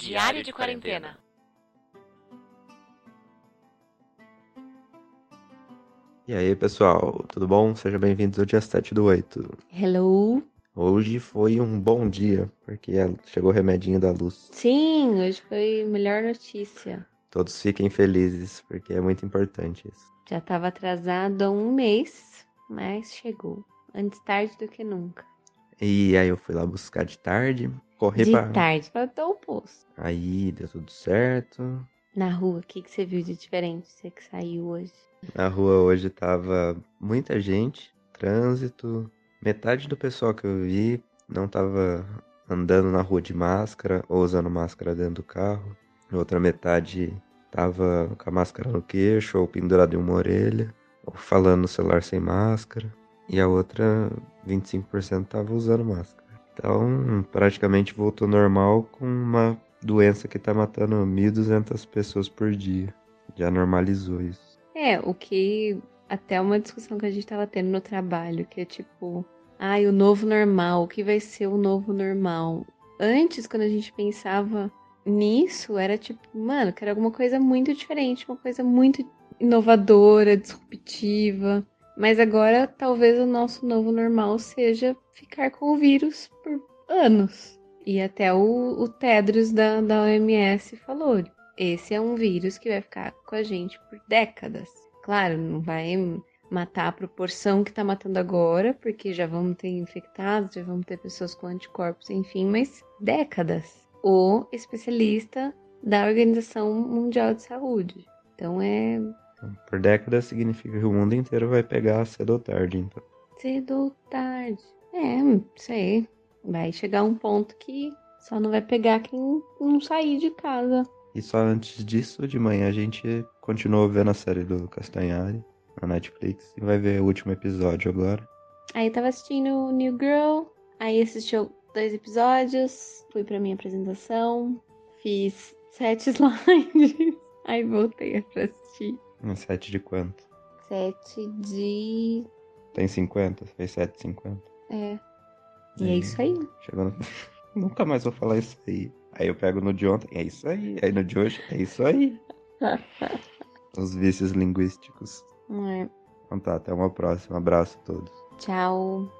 Diário de quarentena. E aí, pessoal, tudo bom? Sejam bem-vindos ao dia 7 do 8. Hello. Hoje foi um bom dia, porque chegou o remedinho da luz. Sim, hoje foi a melhor notícia. Todos fiquem felizes, porque é muito importante isso. Já estava atrasado há um mês, mas chegou. Antes tarde do que nunca. E aí eu fui lá buscar de tarde, corri de pra... tarde, para o posto. Aí deu tudo certo. Na rua, o que, que você viu de diferente? Você que saiu hoje? Na rua hoje tava muita gente, trânsito. Metade do pessoal que eu vi não tava andando na rua de máscara ou usando máscara dentro do carro. Outra metade tava com a máscara no queixo ou pendurada em uma orelha, ou falando no celular sem máscara. E a outra, 25% tava usando máscara. Então, praticamente voltou normal com uma doença que tá matando 1.200 pessoas por dia. Já normalizou isso. É, o que até uma discussão que a gente tava tendo no trabalho, que é tipo, ai, o novo normal, o que vai ser o novo normal? Antes, quando a gente pensava nisso, era tipo, mano, quero alguma coisa muito diferente, uma coisa muito inovadora, disruptiva. Mas agora talvez o nosso novo normal seja ficar com o vírus por anos. E até o, o Tedros da, da OMS falou: esse é um vírus que vai ficar com a gente por décadas. Claro, não vai matar a proporção que está matando agora, porque já vamos ter infectados, já vamos ter pessoas com anticorpos, enfim, mas décadas. O especialista da Organização Mundial de Saúde. Então é. Por décadas significa que o mundo inteiro vai pegar cedo ou tarde, então. Cedo ou tarde. É, sei. Vai chegar um ponto que só não vai pegar quem não sair de casa. E só antes disso, de manhã, a gente continuou vendo a série do Castanhari na Netflix. E vai ver o último episódio agora. Aí eu tava assistindo New Girl, aí assistiu dois episódios, fui pra minha apresentação, fiz sete slides, aí voltei pra assistir. Um sete de quanto? Sete de. Tem 50? Fez 7,50. É. E é isso aí. Chegou no... Nunca mais vou falar isso aí. Aí eu pego no de ontem, é isso aí. Aí no de hoje, é isso aí. Os vícios linguísticos. É. Então tá, até uma próxima. Abraço a todos. Tchau.